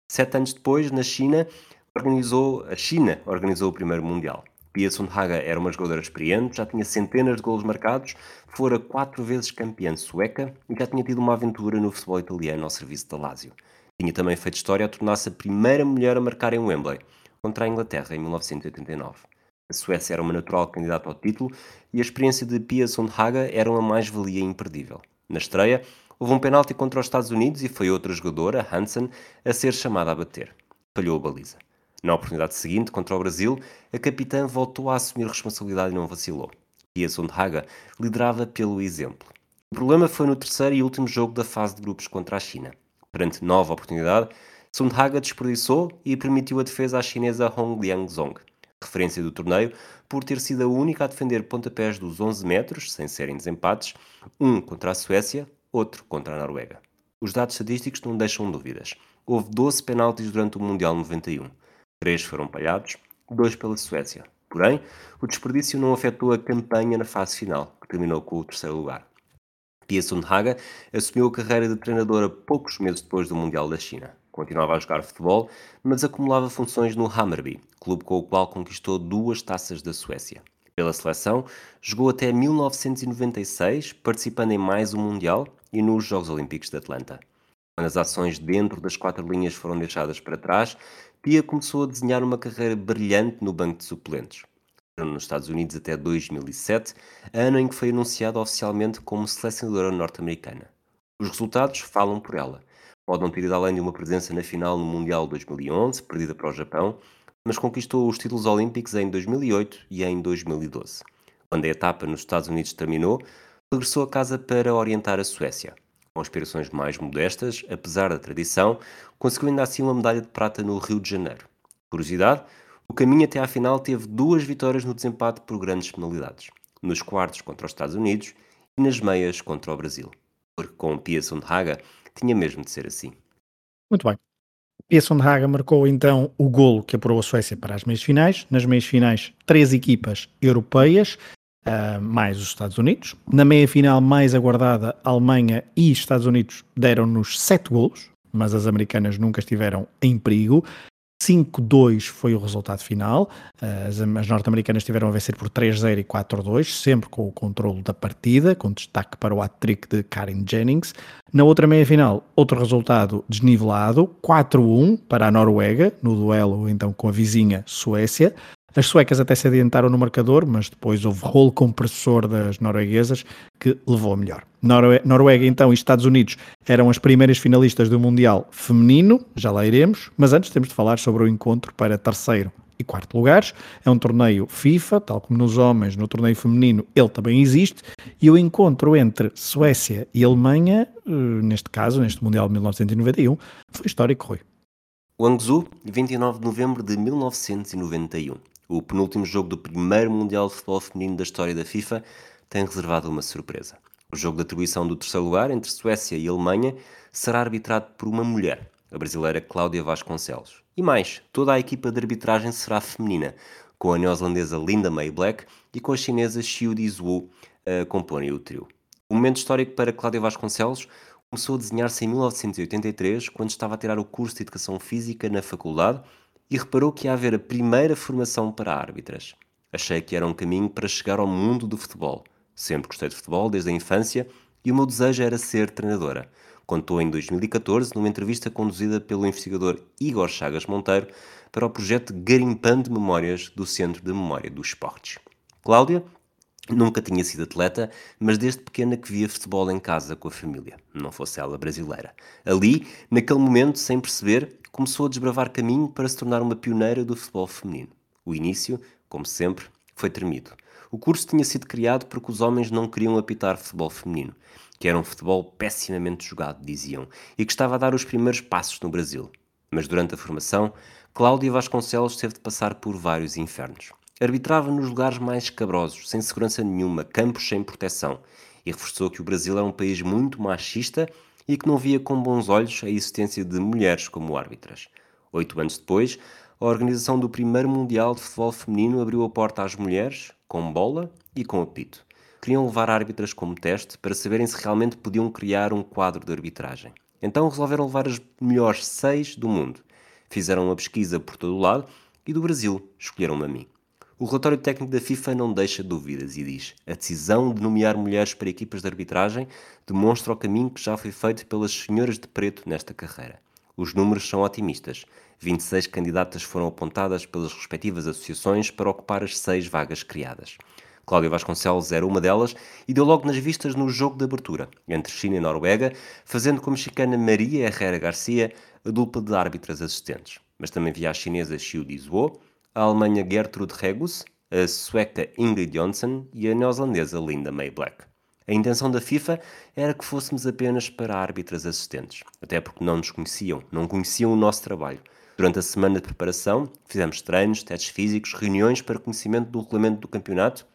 Sete anos depois, na China, organizou, a China organizou o primeiro Mundial. Pia Sundhage era uma jogadora experiente, já tinha centenas de golos marcados, fora quatro vezes campeã sueca e já tinha tido uma aventura no futebol italiano ao serviço da Lazio. Tinha também feito história a tornar-se a primeira mulher a marcar em Wembley, contra a Inglaterra em 1989. A Suécia era uma natural candidata ao título e a experiência de Pia Sundhage era uma mais-valia imperdível. Na estreia, houve um penalti contra os Estados Unidos e foi outra jogadora, Hansen, a ser chamada a bater. Falhou a baliza. Na oportunidade seguinte, contra o Brasil, a capitã voltou a assumir responsabilidade e não vacilou. E a Sundhaga liderava pelo exemplo. O problema foi no terceiro e último jogo da fase de grupos contra a China. Perante nova oportunidade, Sundhaga desperdiçou e permitiu a defesa à chinesa Hong Liangzong, referência do torneio, por ter sido a única a defender pontapés dos 11 metros, sem serem desempates, um contra a Suécia, outro contra a Noruega. Os dados estatísticos não deixam dúvidas. Houve 12 penaltis durante o Mundial 91. Três foram palhados, dois pela Suécia. Porém, o desperdício não afetou a campanha na fase final, que terminou com o terceiro lugar. Pia Sundhage assumiu a carreira de treinadora poucos meses depois do Mundial da China. Continuava a jogar futebol, mas acumulava funções no Hammarby, clube com o qual conquistou duas taças da Suécia. Pela seleção, jogou até 1996, participando em mais um Mundial e nos Jogos Olímpicos de Atlanta. Quando as ações dentro das quatro linhas foram deixadas para trás, Pia começou a desenhar uma carreira brilhante no banco de suplentes. Nos Estados Unidos até 2007, ano em que foi anunciada oficialmente como selecionadora norte-americana. Os resultados falam por ela. Pode não ter ido além de uma presença na final no Mundial 2011, perdida para o Japão, mas conquistou os títulos olímpicos em 2008 e em 2012. Quando a etapa nos Estados Unidos terminou, regressou a casa para orientar a Suécia. Com aspirações mais modestas, apesar da tradição, conseguiu ainda assim uma medalha de prata no Rio de Janeiro. Curiosidade, o caminho até à final teve duas vitórias no desempate por grandes penalidades, nos quartos contra os Estados Unidos e nas meias contra o Brasil, porque com Pia Sundhaga tinha mesmo de ser assim. Muito bem. Pia Sundhaga marcou então o golo que apurou a Suécia para as meias finais. Nas meias finais, três equipas europeias, uh, mais os Estados Unidos. Na meia final mais aguardada, Alemanha e Estados Unidos deram-nos sete golos, mas as americanas nunca estiveram em perigo. 5-2 foi o resultado final. As, as norte-americanas tiveram a vencer por 3-0 e 4-2, sempre com o controle da partida, com destaque para o hat-trick de Karen Jennings. Na outra meia-final, outro resultado desnivelado, 4-1 para a Noruega, no duelo então com a vizinha Suécia. As suecas até se adiantaram no marcador, mas depois houve rolo compressor das norueguesas que levou a melhor. Norue Noruega, então, e Estados Unidos eram as primeiras finalistas do Mundial Feminino, já lá iremos, mas antes temos de falar sobre o encontro para terceiro e quarto lugares. É um torneio FIFA, tal como nos homens, no torneio feminino ele também existe, e o encontro entre Suécia e Alemanha, eh, neste caso, neste Mundial de 1991, foi histórico, Rui. Guangzhou, 29 de novembro de 1991. O penúltimo jogo do primeiro Mundial de Futebol Feminino da história da FIFA tem reservado uma surpresa. O jogo de atribuição do terceiro lugar entre Suécia e Alemanha será arbitrado por uma mulher, a brasileira Cláudia Vasconcelos. E mais, toda a equipa de arbitragem será feminina, com a neozelandesa Linda May Black e com a chinesa Xiu Dizwu a comporem o trio. O momento histórico para Cláudia Vasconcelos começou a desenhar-se em 1983, quando estava a tirar o curso de Educação Física na faculdade e reparou que ia haver a primeira formação para árbitras. Achei que era um caminho para chegar ao mundo do futebol. Sempre gostei de futebol desde a infância e o meu desejo era ser treinadora. Contou em 2014 numa entrevista conduzida pelo investigador Igor Chagas Monteiro para o projeto Garimpando Memórias do Centro de Memória dos Esportes. Cláudia nunca tinha sido atleta, mas desde pequena que via futebol em casa com a família, não fosse ela brasileira. Ali, naquele momento, sem perceber, começou a desbravar caminho para se tornar uma pioneira do futebol feminino. O início, como sempre, foi tremido. O curso tinha sido criado porque os homens não queriam apitar futebol feminino, que era um futebol pessimamente jogado, diziam, e que estava a dar os primeiros passos no Brasil. Mas durante a formação, Cláudia Vasconcelos teve de passar por vários infernos. Arbitrava nos lugares mais escabrosos, sem segurança nenhuma, campos sem proteção, e reforçou que o Brasil era um país muito machista e que não via com bons olhos a existência de mulheres como árbitras. Oito anos depois, a organização do primeiro Mundial de Futebol Feminino abriu a porta às mulheres, com bola e com apito. Queriam levar árbitras como teste para saberem se realmente podiam criar um quadro de arbitragem. Então resolveram levar as melhores seis do mundo. Fizeram uma pesquisa por todo o lado e do Brasil escolheram-me a mim. O relatório técnico da FIFA não deixa dúvidas e diz: a decisão de nomear mulheres para equipas de arbitragem demonstra o caminho que já foi feito pelas senhoras de preto nesta carreira. Os números são otimistas. 26 candidatas foram apontadas pelas respectivas associações para ocupar as seis vagas criadas. Cláudia Vasconcelos era uma delas e deu logo nas vistas no jogo de abertura, entre China e Noruega, fazendo como mexicana Maria Herrera Garcia a dupla de árbitras assistentes. Mas também via a chinesa Xiu Dizhuo, a Alemanha Gertrude Regus, a sueca Ingrid Jonsson e a neozelandesa Linda May Black. A intenção da FIFA era que fôssemos apenas para árbitras assistentes, até porque não nos conheciam, não conheciam o nosso trabalho. Durante a semana de preparação, fizemos treinos, testes físicos, reuniões para conhecimento do regulamento do campeonato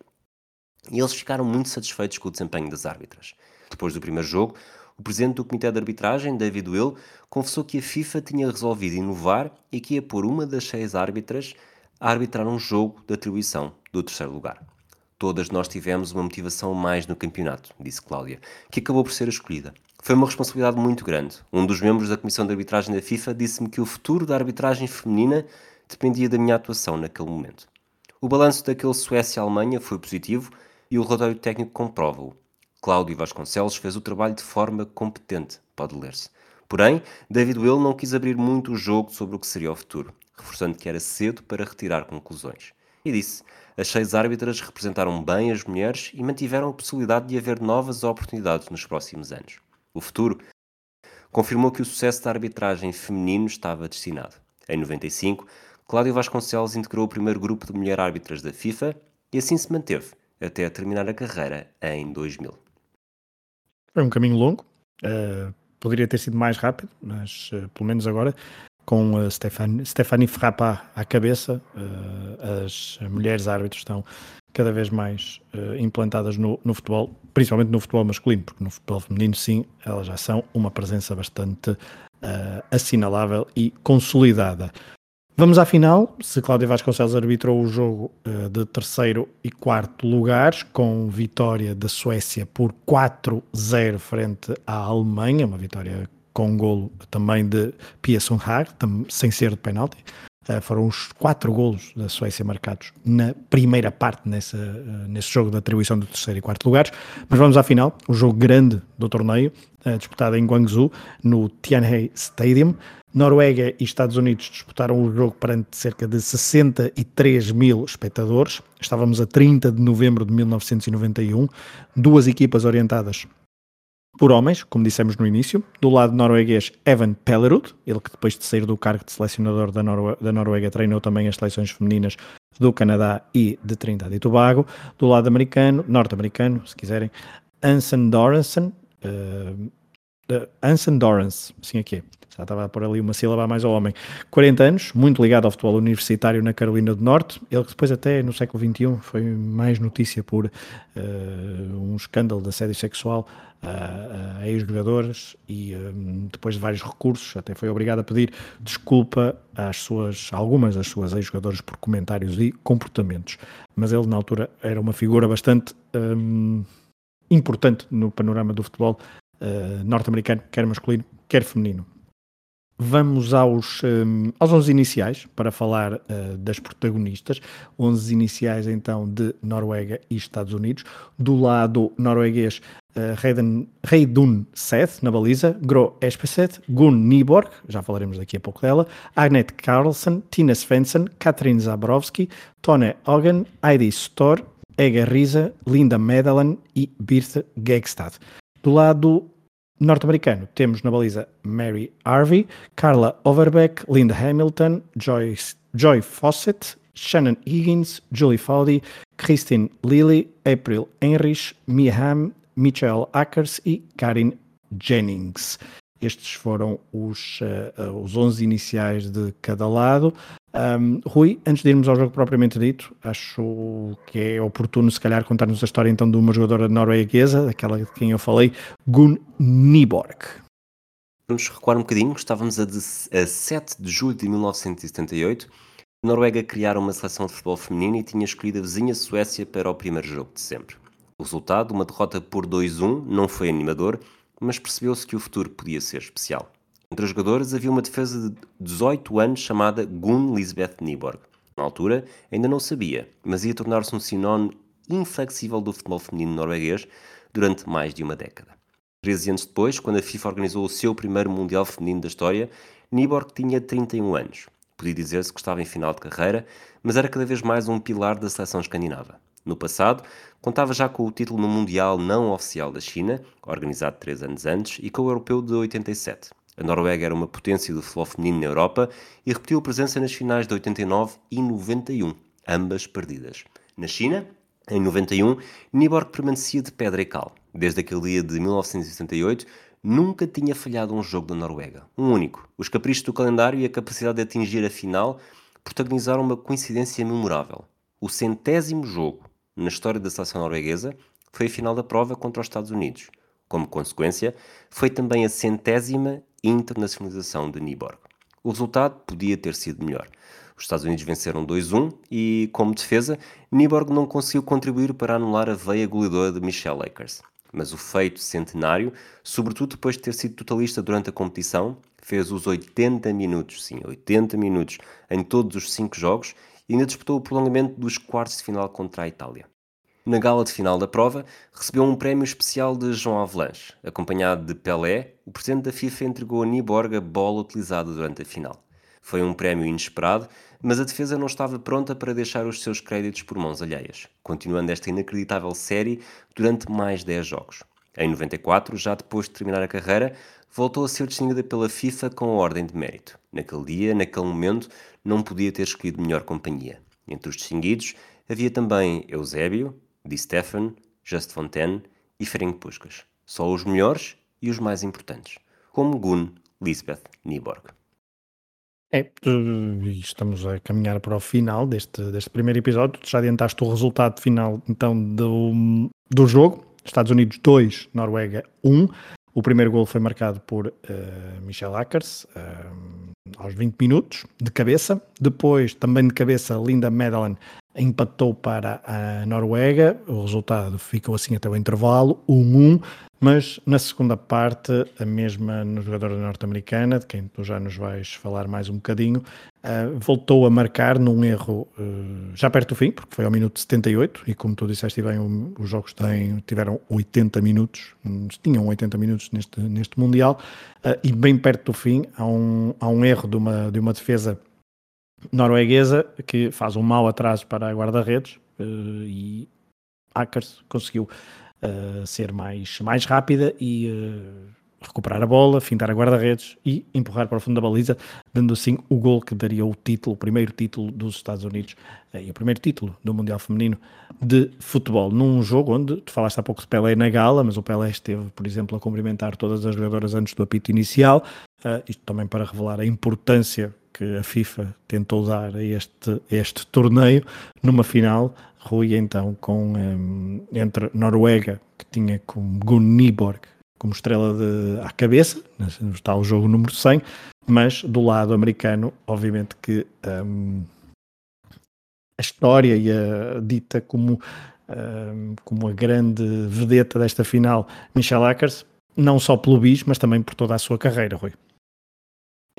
e eles ficaram muito satisfeitos com o desempenho das árbitras. Depois do primeiro jogo, o presidente do Comitê de Arbitragem, David Will, confessou que a FIFA tinha resolvido inovar e que ia pôr uma das seis árbitras a arbitrar um jogo de atribuição do terceiro lugar. Todas nós tivemos uma motivação mais no campeonato, disse Cláudia, que acabou por ser escolhida. Foi uma responsabilidade muito grande. Um dos membros da Comissão de Arbitragem da FIFA disse-me que o futuro da arbitragem feminina dependia da minha atuação naquele momento. O balanço daquele Suécia-Alemanha foi positivo e o relatório técnico comprova-o. Cláudio Vasconcelos fez o trabalho de forma competente, pode ler-se. Porém, David Will não quis abrir muito o jogo sobre o que seria o futuro reforçando que era cedo para retirar conclusões. E disse: as seis árbitras representaram bem as mulheres e mantiveram a possibilidade de haver novas oportunidades nos próximos anos. O futuro confirmou que o sucesso da arbitragem feminino estava destinado. Em 95, Cláudio Vasconcelos integrou o primeiro grupo de mulheres árbitras da FIFA e assim se manteve até terminar a carreira em 2000. Foi um caminho longo, Uh, poderia ter sido mais rápido, mas uh, pelo menos agora, com uh, Stephanie, Stephanie à cabeça, as mulheres árbitros estão cada vez mais implantadas no, no, futebol, principalmente no futebol masculino, porque no futebol feminino, sim, elas já são uma presença bastante assinalável e consolidada. Vamos à final. Se Cláudia Vasconcelos arbitrou o jogo uh, de terceiro e quarto lugares, com vitória da Suécia por 4-0 frente à Alemanha, uma vitória com golo também de Pia Sundhag, sem ser de penalti. Uh, foram os quatro golos da Suécia marcados na primeira parte nessa, uh, nesse jogo de atribuição do terceiro e quarto lugares. Mas vamos à final, o jogo grande do torneio, disputado em Guangzhou, no Tianhe Stadium. Noruega e Estados Unidos disputaram o jogo perante cerca de 63 mil espectadores. Estávamos a 30 de novembro de 1991. Duas equipas orientadas por homens, como dissemos no início. Do lado norueguês, Evan Pellerud, ele que depois de sair do cargo de selecionador da, da Noruega treinou também as seleções femininas do Canadá e de Trindade e Tobago. Do lado americano, norte-americano, se quiserem, Anson Doranson, uh, uh, Anson Dorrance, assim aqui é. Já estava a pôr ali uma sílaba mais ao homem. 40 anos, muito ligado ao futebol universitário na Carolina do Norte. Ele depois até no século XXI foi mais notícia por uh, um escândalo de assédio sexual a, a ex-jogadores e um, depois de vários recursos até foi obrigado a pedir desculpa às suas, algumas das suas ex-jogadoras por comentários e comportamentos. Mas ele na altura era uma figura bastante um, importante no panorama do futebol uh, norte-americano, quer masculino, quer feminino. Vamos aos, um, aos 11 iniciais para falar uh, das protagonistas. 11 iniciais então de Noruega e Estados Unidos. Do lado norueguês, uh, Reidun Seth na baliza, Gro Espeset, Gun Nyborg, já falaremos daqui a pouco dela, Agnet Carlsen, Tina Svensson, Katrin Zabrowski, Tone Ogen, Heidi Stor, Ega Risa, Linda Medalan e Birte Gegstad. Do lado norte-americano, temos na baliza Mary Harvey, Carla Overbeck, Linda Hamilton, Joyce, Joy Fawcett, Shannon Higgins, Julie Fowdy, Christine Lilly, April Enrich, Mia Hamm, Michelle Ackers e Karin Jennings. Estes foram os, uh, os 11 iniciais de cada lado. Um, Rui, antes de irmos ao jogo propriamente dito, acho que é oportuno, se calhar, contar-nos a história então de uma jogadora norueguesa, daquela de quem eu falei, Gun Nyborg. Vamos recuar um bocadinho, estávamos a, de, a 7 de julho de 1978. A Noruega criara uma seleção de futebol feminino e tinha escolhido a vizinha Suécia para o primeiro jogo de sempre. O resultado, uma derrota por 2-1, não foi animador, mas percebeu-se que o futuro podia ser especial. Entre os jogadores havia uma defesa de 18 anos chamada Gun Lisbeth Nyborg. Na altura, ainda não sabia, mas ia tornar-se um sinónimo inflexível do futebol feminino norueguês durante mais de uma década. Treze anos depois, quando a FIFA organizou o seu primeiro Mundial Feminino da história, Nyborg tinha 31 anos. Podia dizer-se que estava em final de carreira, mas era cada vez mais um pilar da seleção escandinava. No passado, contava já com o título no Mundial não oficial da China, organizado três anos antes, e com o Europeu de 87. A Noruega era uma potência do futebol feminino na Europa e repetiu a presença nas finais de 89 e 91, ambas perdidas. Na China, em 91, Nyborg permanecia de pedra e cal. Desde aquele dia de 1978, nunca tinha falhado um jogo da Noruega. Um único. Os caprichos do calendário e a capacidade de atingir a final protagonizaram uma coincidência memorável. O centésimo jogo na história da seleção norueguesa foi a final da prova contra os Estados Unidos. Como consequência, foi também a centésima internacionalização de Nyborg. O resultado podia ter sido melhor. Os Estados Unidos venceram 2-1 e, como defesa, Nyborg não conseguiu contribuir para anular a veia goleadora de Michelle Lakers. Mas o feito centenário, sobretudo depois de ter sido totalista durante a competição, fez os 80 minutos, sim, 80 minutos, em todos os 5 jogos e ainda disputou o prolongamento dos quartos de final contra a Itália. Na gala de final da prova, recebeu um prémio especial de João Avalanche. Acompanhado de Pelé, o presidente da FIFA entregou a Niborg a bola utilizada durante a final. Foi um prémio inesperado, mas a defesa não estava pronta para deixar os seus créditos por mãos alheias, continuando esta inacreditável série durante mais 10 jogos. Em 94, já depois de terminar a carreira, voltou a ser distinguida pela FIFA com a Ordem de Mérito. Naquele dia, naquele momento, não podia ter escolhido melhor companhia. Entre os distinguidos havia também Eusébio, Di Stefan, Just Fontaine e Ferenc Puskas. Só os melhores e os mais importantes, como Gun Lisbeth Nieborg. É, estamos a caminhar para o final deste, deste primeiro episódio. Já adiantaste o resultado final então do, do jogo. Estados Unidos 2, Noruega 1. O primeiro gol foi marcado por uh, Michel Ackers uh, aos 20 minutos, de cabeça. Depois, também de cabeça, Linda Medellin empatou para a Noruega. O resultado ficou assim até o intervalo, 1-1 mas na segunda parte, a mesma jogadora norte-americana, de quem tu já nos vais falar mais um bocadinho, uh, voltou a marcar num erro uh, já perto do fim, porque foi ao minuto 78, e como tu disseste bem, os jogos têm, tiveram 80 minutos, tinham 80 minutos neste, neste Mundial, uh, e bem perto do fim há um, há um erro de uma, de uma defesa norueguesa que faz um mau atraso para a guarda-redes, e Akers conseguiu uh, ser mais, mais rápida e uh, recuperar a bola, fintar a guarda-redes e empurrar para o fundo da baliza, dando assim o gol que daria o título, o primeiro título dos Estados Unidos uh, e o primeiro título do Mundial Feminino de futebol, num jogo onde tu falaste há pouco de Pelé na gala, mas o Pelé esteve, por exemplo, a cumprimentar todas as jogadoras antes do apito inicial, isto também para revelar a importância que a FIFA tentou dar a este, este torneio numa final Rui então com um, entre Noruega, que tinha com Gun Nyborg como estrela de, à cabeça, está o jogo número 100, mas do lado americano, obviamente que um, a história e a dita como, um, como a grande vedeta desta final, Michelle Ackers, não só pelo bis, mas também por toda a sua carreira, Rui.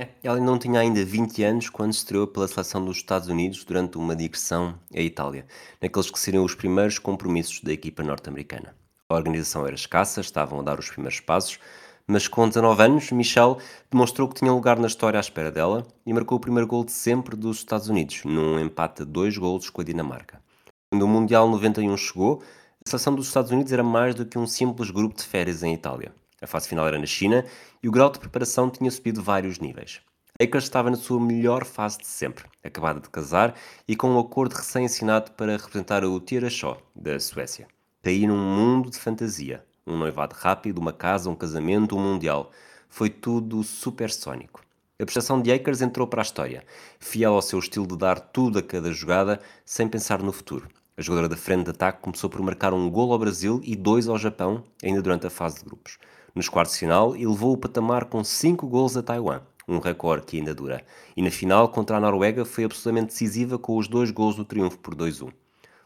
É, ela não tinha ainda 20 anos quando estreou pela seleção dos Estados Unidos durante uma digressão à Itália, naqueles que seriam os primeiros compromissos da equipa norte-americana. A organização era escassa, estavam a dar os primeiros passos, mas com 19 anos, Michelle demonstrou que tinha lugar na história à espera dela e marcou o primeiro gol de sempre dos Estados Unidos, num empate a dois golos com a Dinamarca. Quando o Mundial 91 chegou, a seleção dos Estados Unidos era mais do que um simples grupo de férias em Itália. A fase final era na China e o grau de preparação tinha subido vários níveis. Akers estava na sua melhor fase de sempre, acabada de casar e com um acordo recém-assinado para representar o Tirashaw, da Suécia. Caí num mundo de fantasia. Um noivado rápido, uma casa, um casamento, um mundial. Foi tudo supersónico. A prestação de Akers entrou para a história, fiel ao seu estilo de dar tudo a cada jogada, sem pensar no futuro. A jogadora da frente de ataque começou por marcar um gol ao Brasil e dois ao Japão, ainda durante a fase de grupos nos quartos de final levou o patamar com 5 gols a Taiwan, um recorde que ainda dura. E na final contra a Noruega foi absolutamente decisiva com os dois gols do triunfo por 2-1.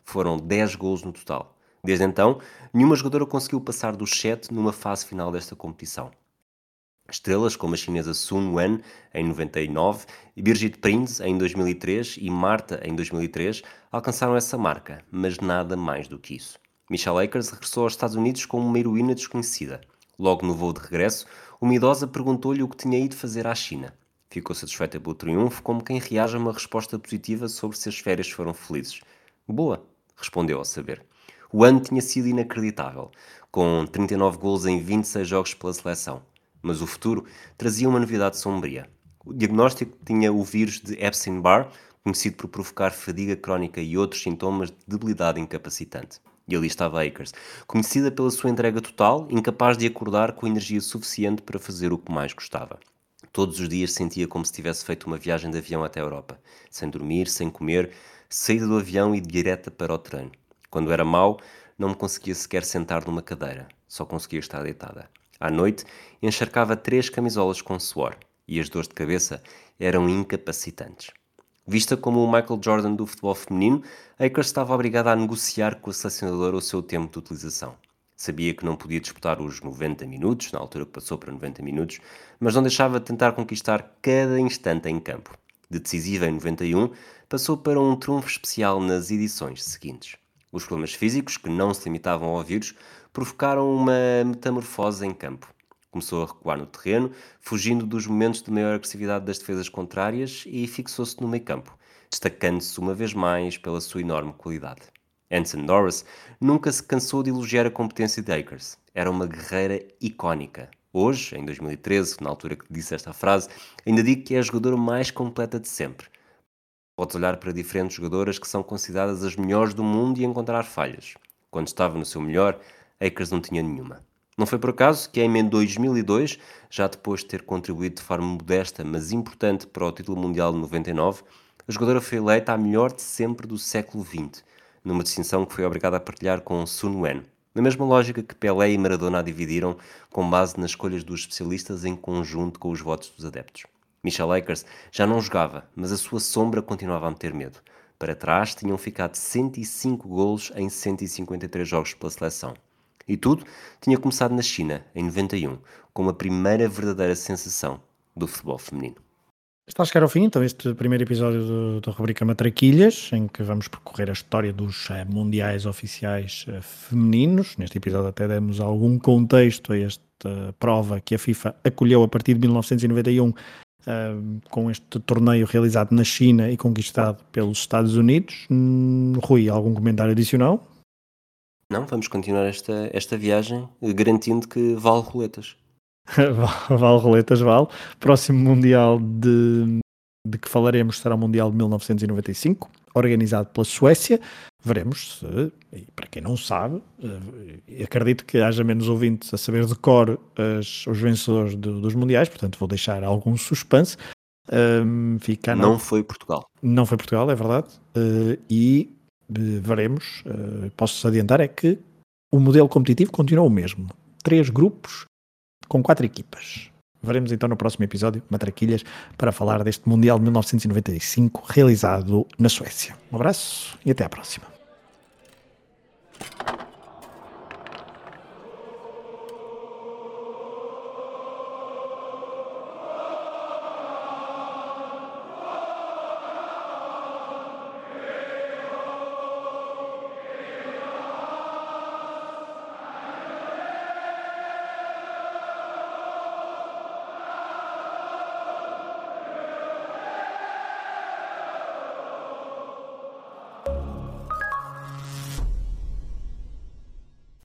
Foram 10 gols no total. Desde então, nenhuma jogadora conseguiu passar dos 7 numa fase final desta competição. Estrelas como a chinesa Sun Wen em 99, Birgit Prinz em 2003 e Marta em 2003 alcançaram essa marca, mas nada mais do que isso. Michelle Akers regressou aos Estados Unidos como uma heroína desconhecida. Logo no voo de regresso, uma idosa perguntou-lhe o que tinha ido fazer à China. Ficou satisfeita pelo triunfo, como quem reage a uma resposta positiva sobre se as férias foram felizes. Boa, respondeu ao saber. O ano tinha sido inacreditável, com 39 gols em 26 jogos pela seleção. Mas o futuro trazia uma novidade sombria. O diagnóstico tinha o vírus de Epstein-Barr, conhecido por provocar fadiga crónica e outros sintomas de debilidade incapacitante. E ali estava Akers, conhecida pela sua entrega total, incapaz de acordar com energia suficiente para fazer o que mais gostava. Todos os dias sentia como se tivesse feito uma viagem de avião até a Europa, sem dormir, sem comer, saída do avião e direta para o treino. Quando era mau, não me conseguia sequer sentar numa cadeira, só conseguia estar deitada. À noite, encharcava três camisolas com suor, e as dores de cabeça eram incapacitantes. Vista como o Michael Jordan do futebol feminino, Akers estava obrigada a negociar com a selecionadora o seu tempo de utilização. Sabia que não podia disputar os 90 minutos, na altura que passou para 90 minutos, mas não deixava de tentar conquistar cada instante em campo. De decisiva em 91, passou para um trunfo especial nas edições seguintes. Os problemas físicos, que não se limitavam ao vírus, provocaram uma metamorfose em campo. Começou a recuar no terreno, fugindo dos momentos de maior agressividade das defesas contrárias e fixou-se no meio campo, destacando-se uma vez mais pela sua enorme qualidade. Anson Norris nunca se cansou de elogiar a competência de Akers. Era uma guerreira icónica. Hoje, em 2013, na altura que disse esta frase, ainda digo que é a jogadora mais completa de sempre. Podes olhar para diferentes jogadoras que são consideradas as melhores do mundo e encontrar falhas. Quando estava no seu melhor, Akers não tinha nenhuma. Não foi por acaso que em 2002, já depois de ter contribuído de forma modesta, mas importante para o título mundial de 99, a jogadora foi eleita a melhor de sempre do século XX, numa distinção que foi obrigada a partilhar com Sun Wen, na mesma lógica que Pelé e Maradona a dividiram, com base nas escolhas dos especialistas em conjunto com os votos dos adeptos. Michelle Akers já não jogava, mas a sua sombra continuava a meter medo. Para trás tinham ficado 105 golos em 153 jogos pela seleção. E tudo tinha começado na China, em 91, com a primeira verdadeira sensação do futebol feminino. Está a chegar ao fim, então, este primeiro episódio da rubrica Matraquilhas, em que vamos percorrer a história dos uh, mundiais oficiais uh, femininos. Neste episódio, até demos algum contexto a esta prova que a FIFA acolheu a partir de 1991, uh, com este torneio realizado na China e conquistado pelos Estados Unidos. Hum, Rui, algum comentário adicional? Não, vamos continuar esta, esta viagem garantindo que vale roletas. vale roletas, vale. Próximo Mundial de, de que falaremos será o Mundial de 1995, organizado pela Suécia. Veremos se, para quem não sabe, eh, acredito que haja menos ouvintes a saber de cor as, os vencedores do, dos Mundiais, portanto vou deixar algum suspense. Um, fica não na... foi Portugal. Não foi Portugal, é verdade. Uh, e veremos, uh, posso adiantar, é que o modelo competitivo continua o mesmo. Três grupos com quatro equipas. Veremos então no próximo episódio, Matraquilhas, para falar deste Mundial de 1995 realizado na Suécia. Um abraço e até à próxima.